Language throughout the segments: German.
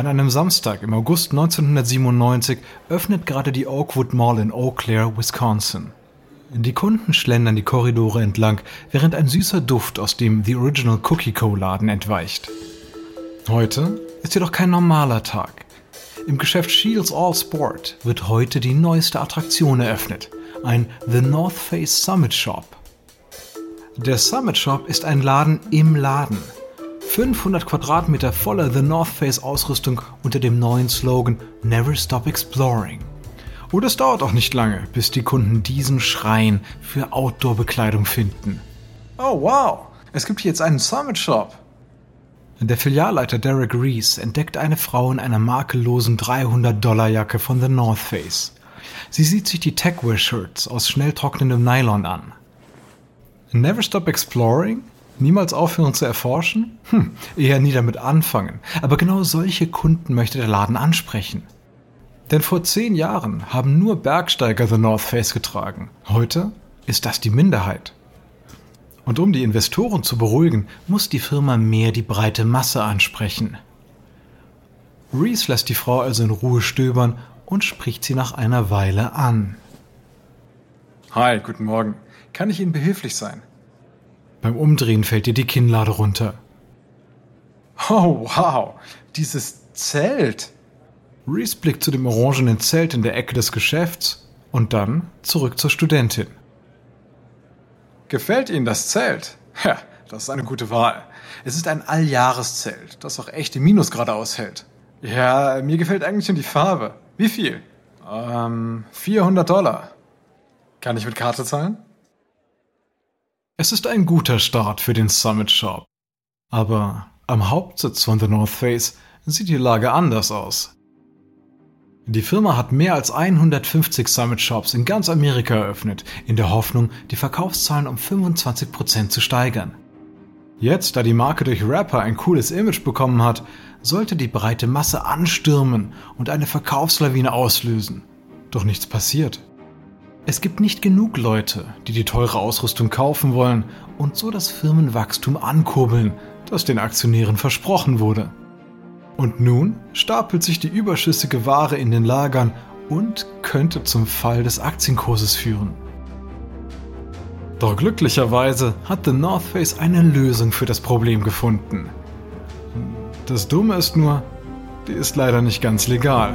An einem Samstag im August 1997 öffnet gerade die Oakwood Mall in Eau Claire, Wisconsin. Die Kunden schlendern die Korridore entlang, während ein süßer Duft aus dem The Original Cookie Co. Laden entweicht. Heute ist jedoch kein normaler Tag. Im Geschäft Shields All Sport wird heute die neueste Attraktion eröffnet, ein The North Face Summit Shop. Der Summit Shop ist ein Laden im Laden. 500 Quadratmeter voller The North Face Ausrüstung unter dem neuen Slogan Never Stop Exploring. Und es dauert auch nicht lange, bis die Kunden diesen Schrein für Outdoor-Bekleidung finden. Oh wow, es gibt hier jetzt einen Summit Shop. Der Filialleiter Derek Reese entdeckt eine Frau in einer makellosen 300-Dollar-Jacke von The North Face. Sie sieht sich die Techwear-Shirts aus schnell trocknendem Nylon an. Never Stop Exploring? Niemals aufhören zu erforschen? Hm, eher nie damit anfangen. Aber genau solche Kunden möchte der Laden ansprechen. Denn vor zehn Jahren haben nur Bergsteiger The North Face getragen. Heute ist das die Minderheit. Und um die Investoren zu beruhigen, muss die Firma mehr die breite Masse ansprechen. Reese lässt die Frau also in Ruhe stöbern und spricht sie nach einer Weile an. Hi, guten Morgen. Kann ich Ihnen behilflich sein? Beim Umdrehen fällt dir die Kinnlade runter. Oh, wow, dieses Zelt. Reese blickt zu dem orangenen Zelt in der Ecke des Geschäfts und dann zurück zur Studentin. Gefällt Ihnen das Zelt? Ja, das ist eine gute Wahl. Es ist ein Alljahreszelt, das auch echte Minusgrade aushält. Ja, mir gefällt eigentlich nur die Farbe. Wie viel? Ähm, 400 Dollar. Kann ich mit Karte zahlen? Es ist ein guter Start für den Summit Shop. Aber am Hauptsitz von The North Face sieht die Lage anders aus. Die Firma hat mehr als 150 Summit Shops in ganz Amerika eröffnet, in der Hoffnung, die Verkaufszahlen um 25% zu steigern. Jetzt, da die Marke durch Rapper ein cooles Image bekommen hat, sollte die breite Masse anstürmen und eine Verkaufslawine auslösen. Doch nichts passiert. Es gibt nicht genug Leute, die die teure Ausrüstung kaufen wollen und so das Firmenwachstum ankurbeln, das den Aktionären versprochen wurde. Und nun stapelt sich die überschüssige Ware in den Lagern und könnte zum Fall des Aktienkurses führen. Doch glücklicherweise hat The North Face eine Lösung für das Problem gefunden. Das Dumme ist nur, die ist leider nicht ganz legal.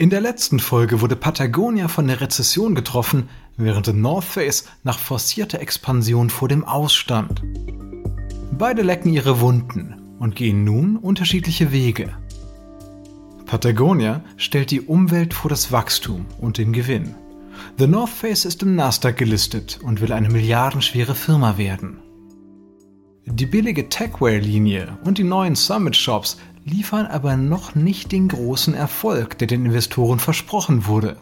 In der letzten Folge wurde Patagonia von der Rezession getroffen, während The North Face nach forcierter Expansion vor dem Ausstand. Beide lecken ihre Wunden und gehen nun unterschiedliche Wege. Patagonia stellt die Umwelt vor das Wachstum und den Gewinn. The North Face ist im Nasdaq gelistet und will eine milliardenschwere Firma werden. Die billige Techwear-Linie und die neuen Summit-Shops liefern aber noch nicht den großen Erfolg, der den Investoren versprochen wurde.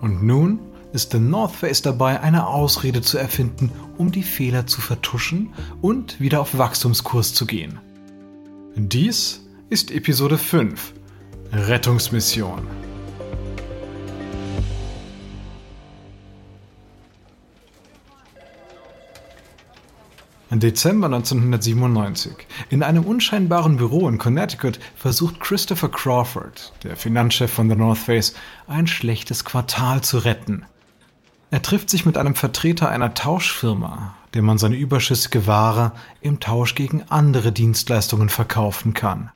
Und nun ist The North Face dabei, eine Ausrede zu erfinden, um die Fehler zu vertuschen und wieder auf Wachstumskurs zu gehen. Dies ist Episode 5 Rettungsmission. Dezember 1997. In einem unscheinbaren Büro in Connecticut versucht Christopher Crawford, der Finanzchef von The North Face, ein schlechtes Quartal zu retten. Er trifft sich mit einem Vertreter einer Tauschfirma, dem man seine überschüssige Ware im Tausch gegen andere Dienstleistungen verkaufen kann.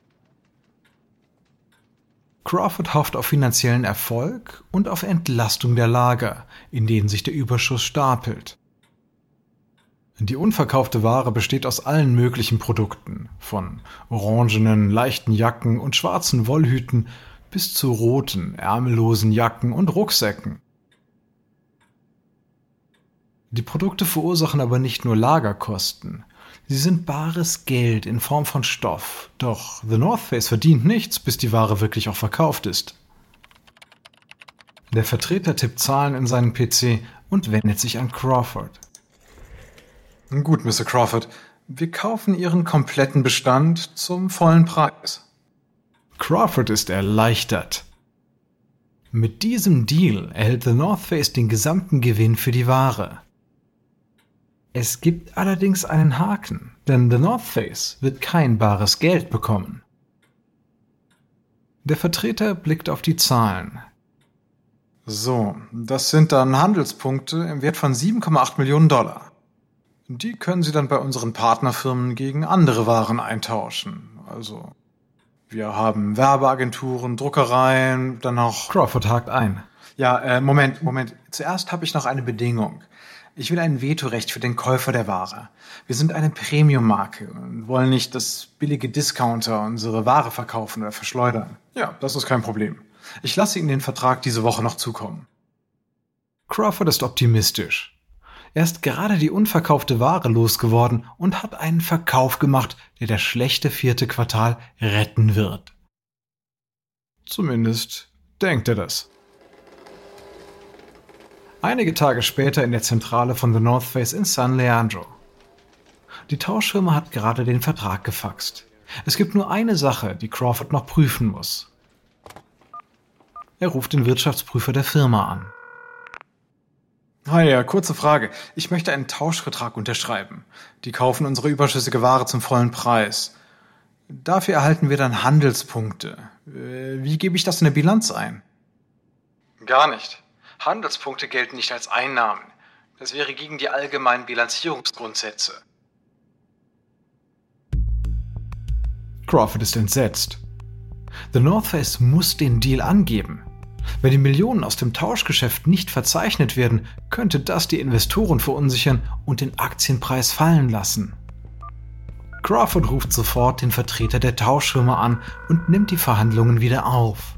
Crawford hofft auf finanziellen Erfolg und auf Entlastung der Lager, in denen sich der Überschuss stapelt. Die unverkaufte Ware besteht aus allen möglichen Produkten, von orangenen, leichten Jacken und schwarzen Wollhüten bis zu roten, ärmellosen Jacken und Rucksäcken. Die Produkte verursachen aber nicht nur Lagerkosten, Sie sind bares Geld in Form von Stoff. Doch The North Face verdient nichts, bis die Ware wirklich auch verkauft ist. Der Vertreter tippt Zahlen in seinen PC und wendet sich an Crawford. Gut, Mr. Crawford, wir kaufen Ihren kompletten Bestand zum vollen Preis. Crawford ist erleichtert. Mit diesem Deal erhält The North Face den gesamten Gewinn für die Ware. Es gibt allerdings einen Haken, denn The North Face wird kein bares Geld bekommen. Der Vertreter blickt auf die Zahlen. So, das sind dann Handelspunkte im Wert von 7,8 Millionen Dollar. Die können Sie dann bei unseren Partnerfirmen gegen andere Waren eintauschen. Also, wir haben Werbeagenturen, Druckereien, dann noch. Crawford hakt ein. Ja, äh, Moment, Moment. Zuerst habe ich noch eine Bedingung. Ich will ein Vetorecht für den Käufer der Ware. Wir sind eine Premium-Marke und wollen nicht, dass billige Discounter unsere Ware verkaufen oder verschleudern. Ja, das ist kein Problem. Ich lasse Ihnen den Vertrag diese Woche noch zukommen. Crawford ist optimistisch. Er ist gerade die unverkaufte Ware losgeworden und hat einen Verkauf gemacht, der das schlechte vierte Quartal retten wird. Zumindest denkt er das. Einige Tage später in der Zentrale von The North Face in San Leandro. Die Tauschfirma hat gerade den Vertrag gefaxt. Es gibt nur eine Sache, die Crawford noch prüfen muss. Er ruft den Wirtschaftsprüfer der Firma an. Hi, ja, kurze Frage. Ich möchte einen Tauschvertrag unterschreiben. Die kaufen unsere überschüssige Ware zum vollen Preis. Dafür erhalten wir dann Handelspunkte. Äh, wie gebe ich das in der Bilanz ein? Gar nicht. Handelspunkte gelten nicht als Einnahmen. Das wäre gegen die allgemeinen Bilanzierungsgrundsätze. Crawford ist entsetzt. The North Face muss den Deal angeben. Wenn die Millionen aus dem Tauschgeschäft nicht verzeichnet werden, könnte das die Investoren verunsichern und den Aktienpreis fallen lassen. Crawford ruft sofort den Vertreter der Tauschfirma an und nimmt die Verhandlungen wieder auf.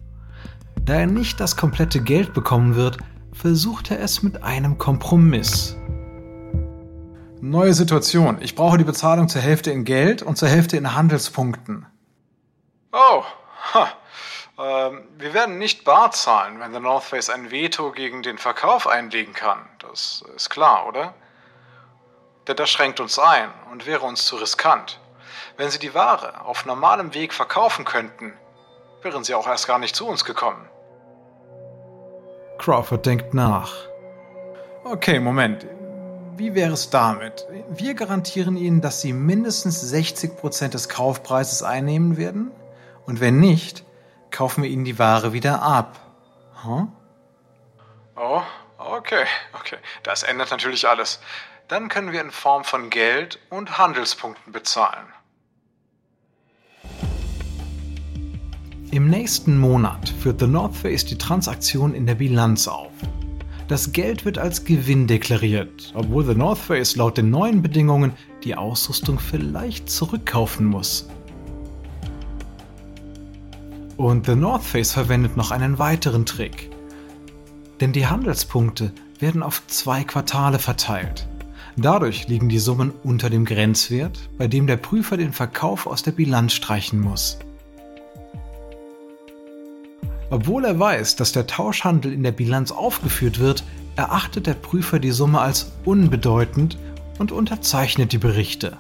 Da er nicht das komplette Geld bekommen wird, versucht er es mit einem Kompromiss. Neue Situation. Ich brauche die Bezahlung zur Hälfte in Geld und zur Hälfte in Handelspunkten. Oh, ha. Ähm, wir werden nicht bar zahlen, wenn der North Face ein Veto gegen den Verkauf einlegen kann. Das ist klar, oder? Denn das schränkt uns ein und wäre uns zu riskant. Wenn Sie die Ware auf normalem Weg verkaufen könnten, wären Sie auch erst gar nicht zu uns gekommen. Crawford denkt nach. Okay, Moment. Wie wäre es damit? Wir garantieren Ihnen, dass Sie mindestens 60% des Kaufpreises einnehmen werden. Und wenn nicht, kaufen wir Ihnen die Ware wieder ab. Huh? Oh, okay, okay. Das ändert natürlich alles. Dann können wir in Form von Geld und Handelspunkten bezahlen. Im nächsten Monat führt The North Face die Transaktion in der Bilanz auf. Das Geld wird als Gewinn deklariert, obwohl The North Face laut den neuen Bedingungen die Ausrüstung vielleicht zurückkaufen muss. Und The North Face verwendet noch einen weiteren Trick. Denn die Handelspunkte werden auf zwei Quartale verteilt. Dadurch liegen die Summen unter dem Grenzwert, bei dem der Prüfer den Verkauf aus der Bilanz streichen muss. Obwohl er weiß, dass der Tauschhandel in der Bilanz aufgeführt wird, erachtet der Prüfer die Summe als unbedeutend und unterzeichnet die Berichte.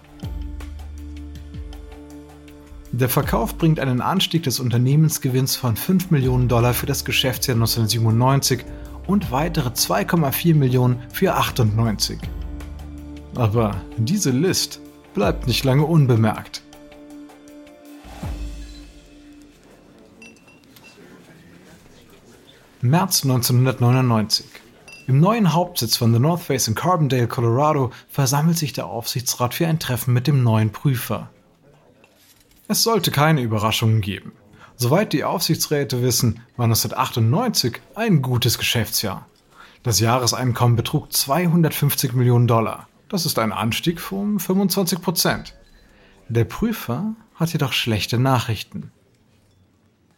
Der Verkauf bringt einen Anstieg des Unternehmensgewinns von 5 Millionen Dollar für das Geschäftsjahr 1997 und weitere 2,4 Millionen für 98. Aber diese List bleibt nicht lange unbemerkt. März 1999. Im neuen Hauptsitz von The North Face in Carbondale, Colorado, versammelt sich der Aufsichtsrat für ein Treffen mit dem neuen Prüfer. Es sollte keine Überraschungen geben. Soweit die Aufsichtsräte wissen, war 1998 ein gutes Geschäftsjahr. Das Jahreseinkommen betrug 250 Millionen Dollar. Das ist ein Anstieg von 25 Prozent. Der Prüfer hat jedoch schlechte Nachrichten.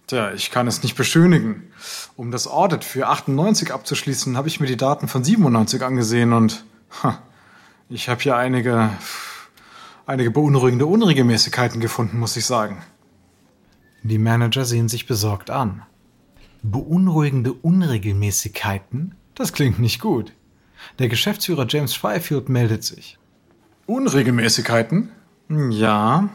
Tja, ich kann es nicht beschönigen. Um das Audit für 98 abzuschließen, habe ich mir die Daten von 97 angesehen und ha, ich habe hier einige einige beunruhigende Unregelmäßigkeiten gefunden, muss ich sagen. Die Manager sehen sich besorgt an. Beunruhigende Unregelmäßigkeiten? Das klingt nicht gut. Der Geschäftsführer James Fifield meldet sich. Unregelmäßigkeiten? Ja.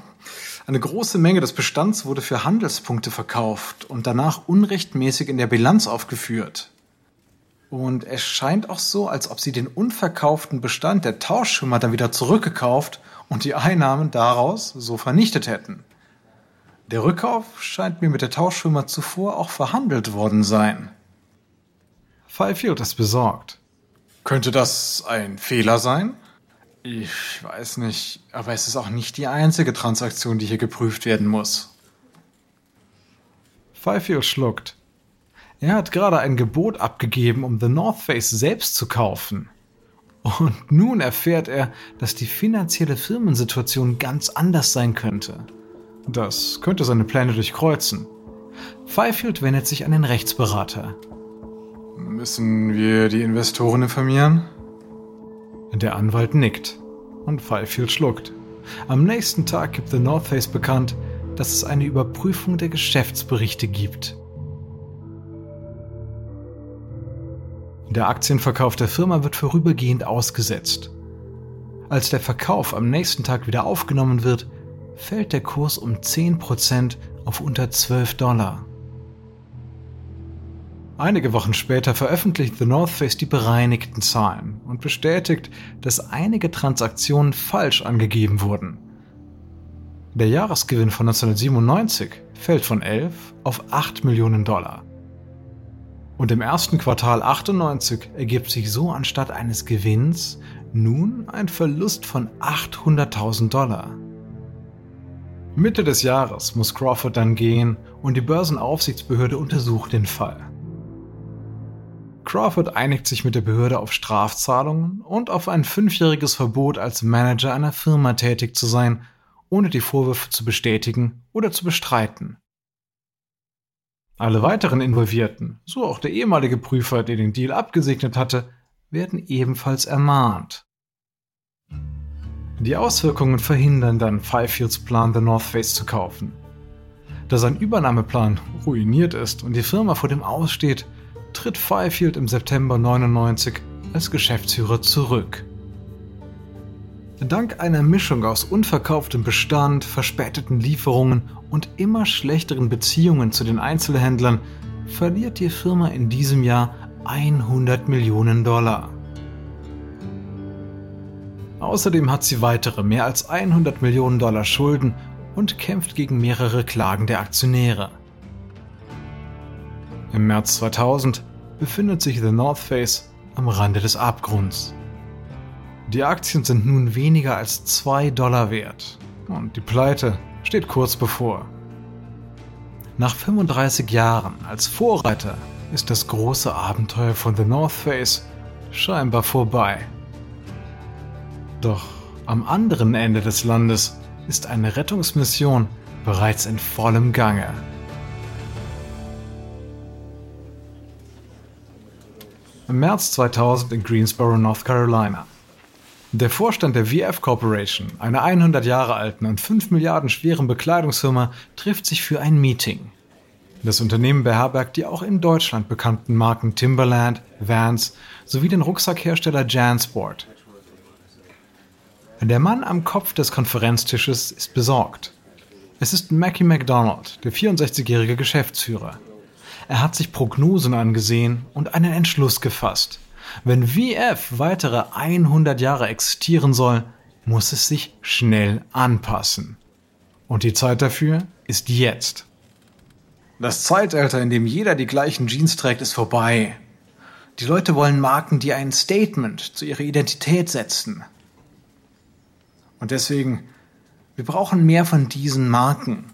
Eine große Menge des Bestands wurde für Handelspunkte verkauft und danach unrechtmäßig in der Bilanz aufgeführt. Und es scheint auch so, als ob sie den unverkauften Bestand der Tauschschimmer dann wieder zurückgekauft und die Einnahmen daraus so vernichtet hätten. Der Rückkauf scheint mir mit der Tauschfirma zuvor auch verhandelt worden sein. Fifield ist besorgt. Könnte das ein Fehler sein? Ich weiß nicht, aber es ist auch nicht die einzige Transaktion, die hier geprüft werden muss. Fifield schluckt. Er hat gerade ein Gebot abgegeben, um The North Face selbst zu kaufen. Und nun erfährt er, dass die finanzielle Firmensituation ganz anders sein könnte. Das könnte seine Pläne durchkreuzen. Fifield wendet sich an den Rechtsberater. Müssen wir die Investoren informieren? Der Anwalt nickt und Fifield schluckt. Am nächsten Tag gibt The North Face bekannt, dass es eine Überprüfung der Geschäftsberichte gibt. Der Aktienverkauf der Firma wird vorübergehend ausgesetzt. Als der Verkauf am nächsten Tag wieder aufgenommen wird, fällt der Kurs um 10% auf unter 12 Dollar. Einige Wochen später veröffentlicht The North Face die bereinigten Zahlen und bestätigt, dass einige Transaktionen falsch angegeben wurden. Der Jahresgewinn von 1997 fällt von 11 auf 8 Millionen Dollar. Und im ersten Quartal 98 ergibt sich so anstatt eines Gewinns nun ein Verlust von 800.000 Dollar. Mitte des Jahres muss Crawford dann gehen und die Börsenaufsichtsbehörde untersucht den Fall. Crawford einigt sich mit der Behörde auf Strafzahlungen und auf ein fünfjähriges Verbot als Manager einer Firma tätig zu sein, ohne die Vorwürfe zu bestätigen oder zu bestreiten. Alle weiteren Involvierten, so auch der ehemalige Prüfer, der den Deal abgesegnet hatte, werden ebenfalls ermahnt. Die Auswirkungen verhindern dann Fifields Plan, The North Face zu kaufen. Da sein Übernahmeplan ruiniert ist und die Firma vor dem Aussteht, tritt Fifield im September 99 als Geschäftsführer zurück. Dank einer Mischung aus unverkauftem Bestand, verspäteten Lieferungen und immer schlechteren Beziehungen zu den Einzelhändlern verliert die Firma in diesem Jahr 100 Millionen Dollar. Außerdem hat sie weitere mehr als 100 Millionen Dollar Schulden und kämpft gegen mehrere Klagen der Aktionäre. Im März 2000 befindet sich The North Face am Rande des Abgrunds. Die Aktien sind nun weniger als 2 Dollar wert und die Pleite steht kurz bevor. Nach 35 Jahren als Vorreiter ist das große Abenteuer von The North Face scheinbar vorbei. Doch am anderen Ende des Landes ist eine Rettungsmission bereits in vollem Gange. Im März 2000 in Greensboro, North Carolina. Der Vorstand der VF Corporation, einer 100 Jahre alten und 5 Milliarden schweren Bekleidungsfirma, trifft sich für ein Meeting. Das Unternehmen beherbergt die auch in Deutschland bekannten Marken Timberland, Vans sowie den Rucksackhersteller Jansport. Der Mann am Kopf des Konferenztisches ist besorgt. Es ist Mackie McDonald, der 64-jährige Geschäftsführer. Er hat sich Prognosen angesehen und einen Entschluss gefasst. Wenn VF weitere 100 Jahre existieren soll, muss es sich schnell anpassen. Und die Zeit dafür ist jetzt. Das Zeitalter, in dem jeder die gleichen Jeans trägt, ist vorbei. Die Leute wollen Marken, die ein Statement zu ihrer Identität setzen. Und deswegen, wir brauchen mehr von diesen Marken.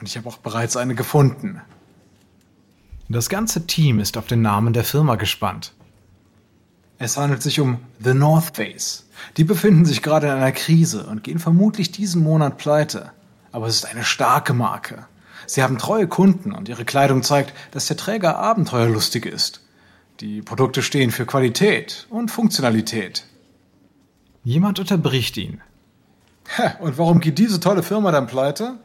Und ich habe auch bereits eine gefunden. Das ganze Team ist auf den Namen der Firma gespannt. Es handelt sich um The North Face. Die befinden sich gerade in einer Krise und gehen vermutlich diesen Monat pleite. Aber es ist eine starke Marke. Sie haben treue Kunden und ihre Kleidung zeigt, dass der Träger abenteuerlustig ist. Die Produkte stehen für Qualität und Funktionalität. Jemand unterbricht ihn. Und warum geht diese tolle Firma dann pleite?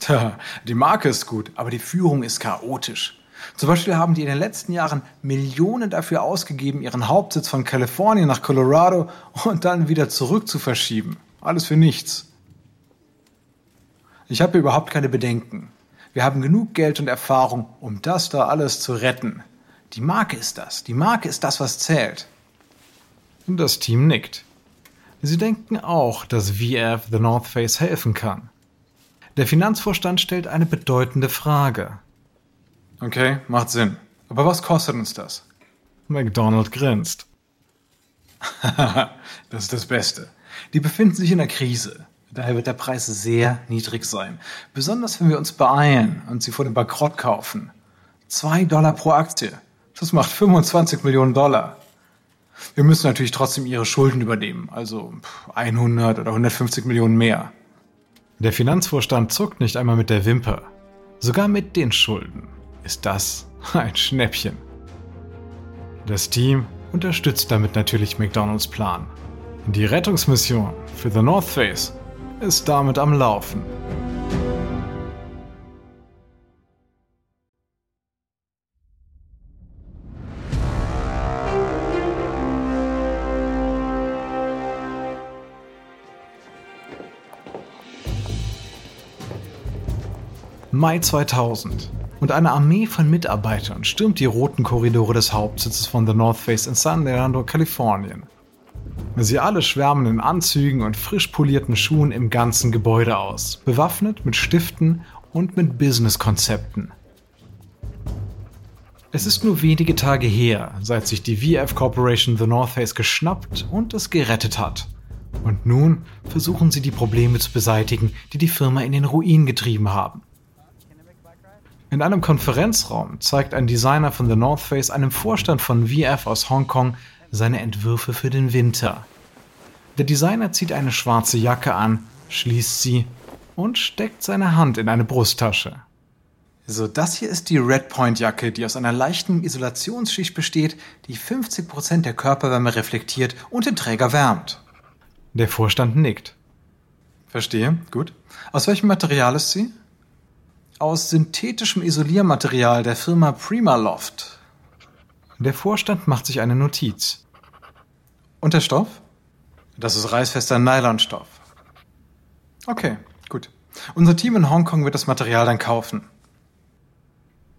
Tja, die Marke ist gut, aber die Führung ist chaotisch. Zum Beispiel haben die in den letzten Jahren Millionen dafür ausgegeben, ihren Hauptsitz von Kalifornien nach Colorado und dann wieder zurück zu verschieben. Alles für nichts. Ich habe überhaupt keine Bedenken. Wir haben genug Geld und Erfahrung, um das da alles zu retten. Die Marke ist das. Die Marke ist das, was zählt. Das Team nickt. Sie denken auch, dass VF The North Face helfen kann. Der Finanzvorstand stellt eine bedeutende Frage. Okay, macht Sinn. Aber was kostet uns das? McDonald grinst. das ist das Beste. Die befinden sich in einer Krise. Daher wird der Preis sehr niedrig sein. Besonders wenn wir uns beeilen und sie vor dem Bankrott kaufen. Zwei Dollar pro Aktie. Das macht 25 Millionen Dollar. Wir müssen natürlich trotzdem ihre Schulden übernehmen, also 100 oder 150 Millionen mehr. Der Finanzvorstand zuckt nicht einmal mit der Wimper. Sogar mit den Schulden ist das ein Schnäppchen. Das Team unterstützt damit natürlich McDonalds Plan. Die Rettungsmission für The North Face ist damit am Laufen. Mai 2000 und eine Armee von Mitarbeitern stürmt die roten Korridore des Hauptsitzes von The North Face in San Leandro, Kalifornien. Sie alle schwärmen in Anzügen und frisch polierten Schuhen im ganzen Gebäude aus, bewaffnet mit Stiften und mit Businesskonzepten. Es ist nur wenige Tage her, seit sich die VF Corporation The North Face geschnappt und es gerettet hat. Und nun versuchen sie die Probleme zu beseitigen, die die Firma in den Ruin getrieben haben. In einem Konferenzraum zeigt ein Designer von The North Face einem Vorstand von VF aus Hongkong seine Entwürfe für den Winter. Der Designer zieht eine schwarze Jacke an, schließt sie und steckt seine Hand in eine Brusttasche. So, das hier ist die Redpoint-Jacke, die aus einer leichten Isolationsschicht besteht, die 50% der Körperwärme reflektiert und den Träger wärmt. Der Vorstand nickt. Verstehe, gut. Aus welchem Material ist sie? Aus synthetischem Isoliermaterial der Firma Primaloft. Der Vorstand macht sich eine Notiz. Und der Stoff? Das ist reißfester Nylonstoff. Okay, gut. Unser Team in Hongkong wird das Material dann kaufen.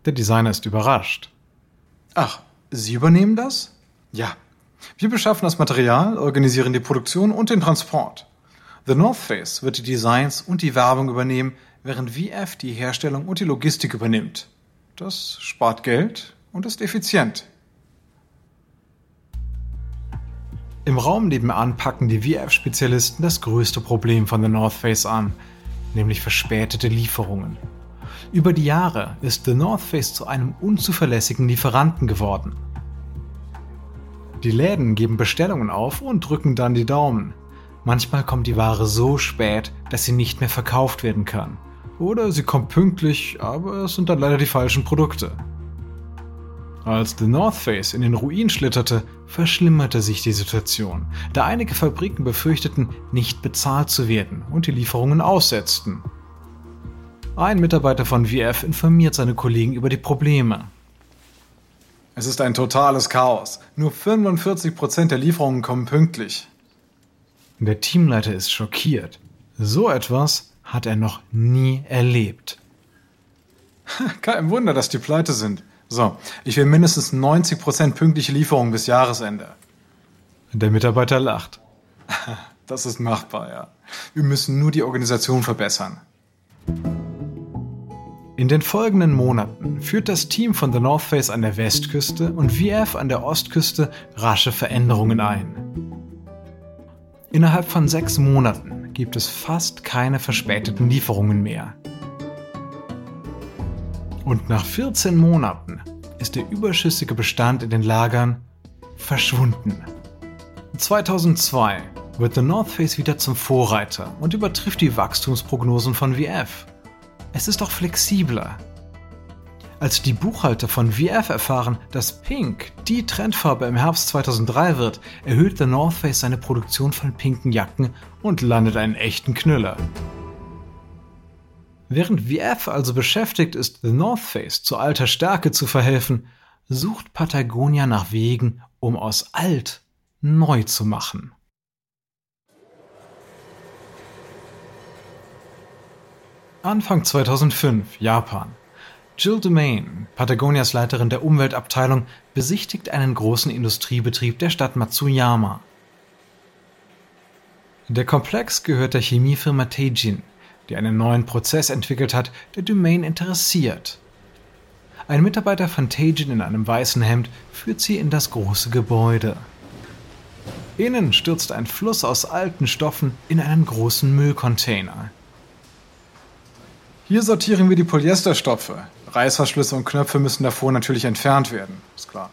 Der Designer ist überrascht. Ach, Sie übernehmen das? Ja. Wir beschaffen das Material, organisieren die Produktion und den Transport. The North Face wird die Designs und die Werbung übernehmen, während VF die Herstellung und die Logistik übernimmt. Das spart Geld und ist effizient. Im Raum nebenan packen die VF-Spezialisten das größte Problem von The North Face an, nämlich verspätete Lieferungen. Über die Jahre ist The North Face zu einem unzuverlässigen Lieferanten geworden. Die Läden geben Bestellungen auf und drücken dann die Daumen. Manchmal kommt die Ware so spät, dass sie nicht mehr verkauft werden kann. Oder sie kommt pünktlich, aber es sind dann leider die falschen Produkte. Als The North Face in den Ruin schlitterte, verschlimmerte sich die Situation, da einige Fabriken befürchteten, nicht bezahlt zu werden und die Lieferungen aussetzten. Ein Mitarbeiter von VF informiert seine Kollegen über die Probleme. Es ist ein totales Chaos. Nur 45% der Lieferungen kommen pünktlich. Der Teamleiter ist schockiert. So etwas hat er noch nie erlebt. Kein Wunder, dass die pleite sind. So, ich will mindestens 90% pünktliche Lieferung bis Jahresende. Der Mitarbeiter lacht. Das ist machbar, ja. Wir müssen nur die Organisation verbessern. In den folgenden Monaten führt das Team von The North Face an der Westküste und VF an der Ostküste rasche Veränderungen ein. Innerhalb von sechs Monaten gibt es fast keine verspäteten Lieferungen mehr. Und nach 14 Monaten ist der überschüssige Bestand in den Lagern verschwunden. 2002 wird The North Face wieder zum Vorreiter und übertrifft die Wachstumsprognosen von VF. Es ist auch flexibler. Als die Buchhalter von VF erfahren, dass Pink die Trendfarbe im Herbst 2003 wird, erhöht The North Face seine Produktion von pinken Jacken und landet einen echten Knüller. Während VF also beschäftigt ist, The North Face zu alter Stärke zu verhelfen, sucht Patagonia nach Wegen, um aus alt neu zu machen. Anfang 2005, Japan. Jill Domain, Patagonias Leiterin der Umweltabteilung, besichtigt einen großen Industriebetrieb der Stadt Matsuyama. Der Komplex gehört der Chemiefirma Teijin, die einen neuen Prozess entwickelt hat, der Domain interessiert. Ein Mitarbeiter von Teijin in einem weißen Hemd führt sie in das große Gebäude. Innen stürzt ein Fluss aus alten Stoffen in einen großen Müllcontainer. Hier sortieren wir die Polyesterstoffe, Reißverschlüsse und Knöpfe müssen davor natürlich entfernt werden, ist klar.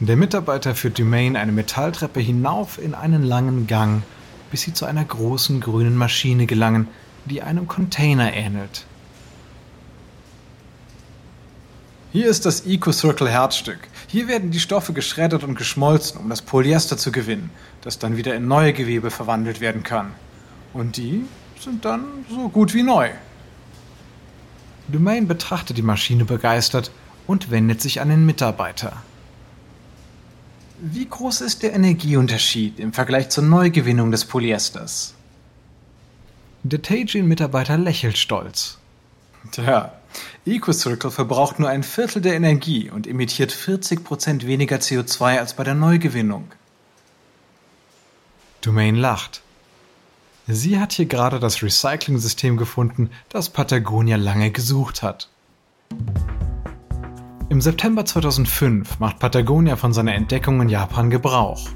Der Mitarbeiter führt Dumaine eine Metalltreppe hinauf in einen langen Gang, bis sie zu einer großen grünen Maschine gelangen, die einem Container ähnelt. Hier ist das EcoCircle Herzstück. Hier werden die Stoffe geschreddert und geschmolzen, um das Polyester zu gewinnen, das dann wieder in neue Gewebe verwandelt werden kann. Und die sind dann so gut wie neu. Domain betrachtet die Maschine begeistert und wendet sich an den Mitarbeiter. Wie groß ist der Energieunterschied im Vergleich zur Neugewinnung des Polyesters? Der Teijin-Mitarbeiter lächelt stolz. Tja, EcoCircle verbraucht nur ein Viertel der Energie und emittiert 40% weniger CO2 als bei der Neugewinnung. Domain lacht. Sie hat hier gerade das Recycling-System gefunden, das Patagonia lange gesucht hat. Im September 2005 macht Patagonia von seiner Entdeckung in Japan Gebrauch.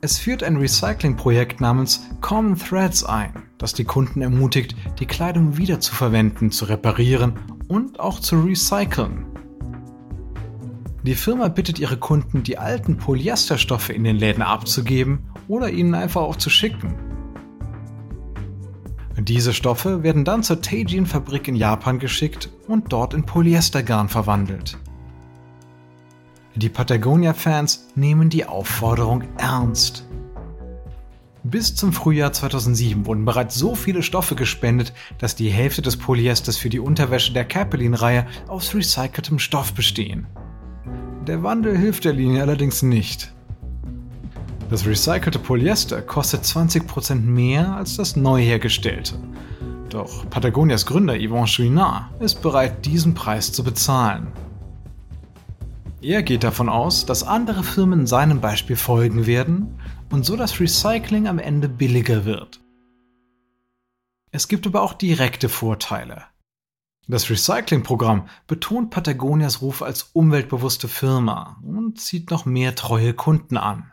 Es führt ein Recycling-Projekt namens Common Threads ein, das die Kunden ermutigt, die Kleidung wiederzuverwenden, zu reparieren und auch zu recyceln. Die Firma bittet ihre Kunden, die alten Polyesterstoffe in den Läden abzugeben oder ihnen einfach auch zu schicken. Diese Stoffe werden dann zur Teijin-Fabrik in Japan geschickt und dort in Polyestergarn verwandelt. Die Patagonia-Fans nehmen die Aufforderung ernst. Bis zum Frühjahr 2007 wurden bereits so viele Stoffe gespendet, dass die Hälfte des Polyesters für die Unterwäsche der Capelin-Reihe aus recyceltem Stoff bestehen. Der Wandel hilft der Linie allerdings nicht. Das recycelte Polyester kostet 20% mehr als das neu hergestellte. Doch Patagonias Gründer Yvon Chouinard ist bereit, diesen Preis zu bezahlen. Er geht davon aus, dass andere Firmen seinem Beispiel folgen werden und so das Recycling am Ende billiger wird. Es gibt aber auch direkte Vorteile. Das Recycling-Programm betont Patagonias Ruf als umweltbewusste Firma und zieht noch mehr treue Kunden an.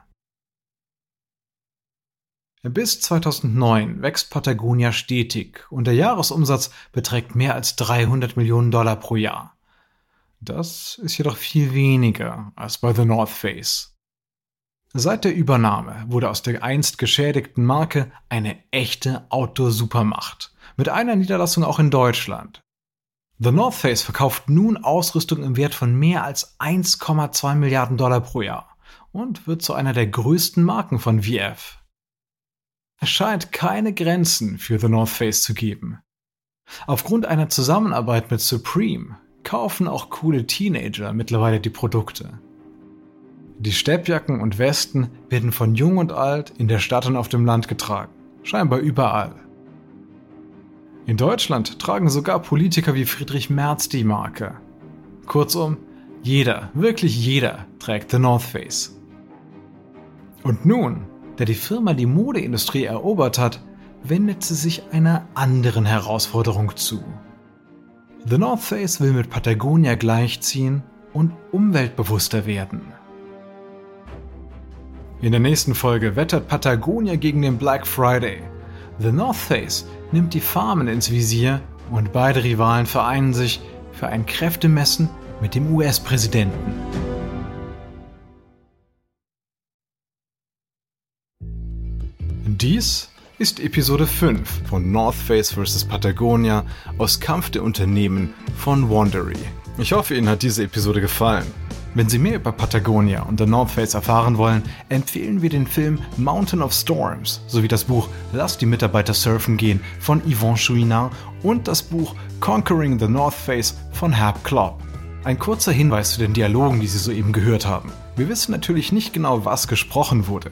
Bis 2009 wächst Patagonia stetig und der Jahresumsatz beträgt mehr als 300 Millionen Dollar pro Jahr. Das ist jedoch viel weniger als bei The North Face. Seit der Übernahme wurde aus der einst geschädigten Marke eine echte Outdoor-Supermacht, mit einer Niederlassung auch in Deutschland. The North Face verkauft nun Ausrüstung im Wert von mehr als 1,2 Milliarden Dollar pro Jahr und wird zu einer der größten Marken von VF. Es scheint keine Grenzen für The North Face zu geben. Aufgrund einer Zusammenarbeit mit Supreme kaufen auch coole Teenager mittlerweile die Produkte. Die Steppjacken und Westen werden von jung und alt in der Stadt und auf dem Land getragen, scheinbar überall. In Deutschland tragen sogar Politiker wie Friedrich Merz die Marke. Kurzum, jeder, wirklich jeder trägt The North Face. Und nun der die Firma die Modeindustrie erobert hat, wendet sie sich einer anderen Herausforderung zu. The North Face will mit Patagonia gleichziehen und umweltbewusster werden. In der nächsten Folge wettert Patagonia gegen den Black Friday. The North Face nimmt die Farmen ins Visier und beide Rivalen vereinen sich für ein Kräftemessen mit dem US-Präsidenten. Dies ist Episode 5 von North Face vs. Patagonia aus Kampf der Unternehmen von Wandery. Ich hoffe, Ihnen hat diese Episode gefallen. Wenn Sie mehr über Patagonia und der North Face erfahren wollen, empfehlen wir den Film Mountain of Storms sowie das Buch Lass die Mitarbeiter surfen gehen von Yvonne Chouinard und das Buch Conquering the North Face von Herb Klopp. Ein kurzer Hinweis zu den Dialogen, die Sie soeben gehört haben. Wir wissen natürlich nicht genau, was gesprochen wurde.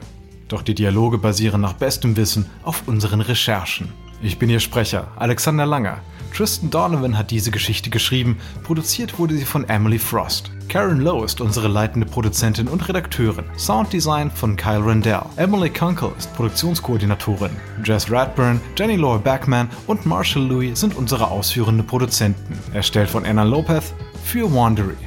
Doch die Dialoge basieren nach bestem Wissen auf unseren Recherchen. Ich bin Ihr Sprecher, Alexander Langer. Tristan Donovan hat diese Geschichte geschrieben, produziert wurde sie von Emily Frost. Karen Lowe ist unsere leitende Produzentin und Redakteurin. Sounddesign von Kyle Rendell. Emily Kunkel ist Produktionskoordinatorin. Jess Radburn, Jenny Laura Backman und Marshall Louis sind unsere ausführenden Produzenten. Erstellt von Anna Lopez für Wandery.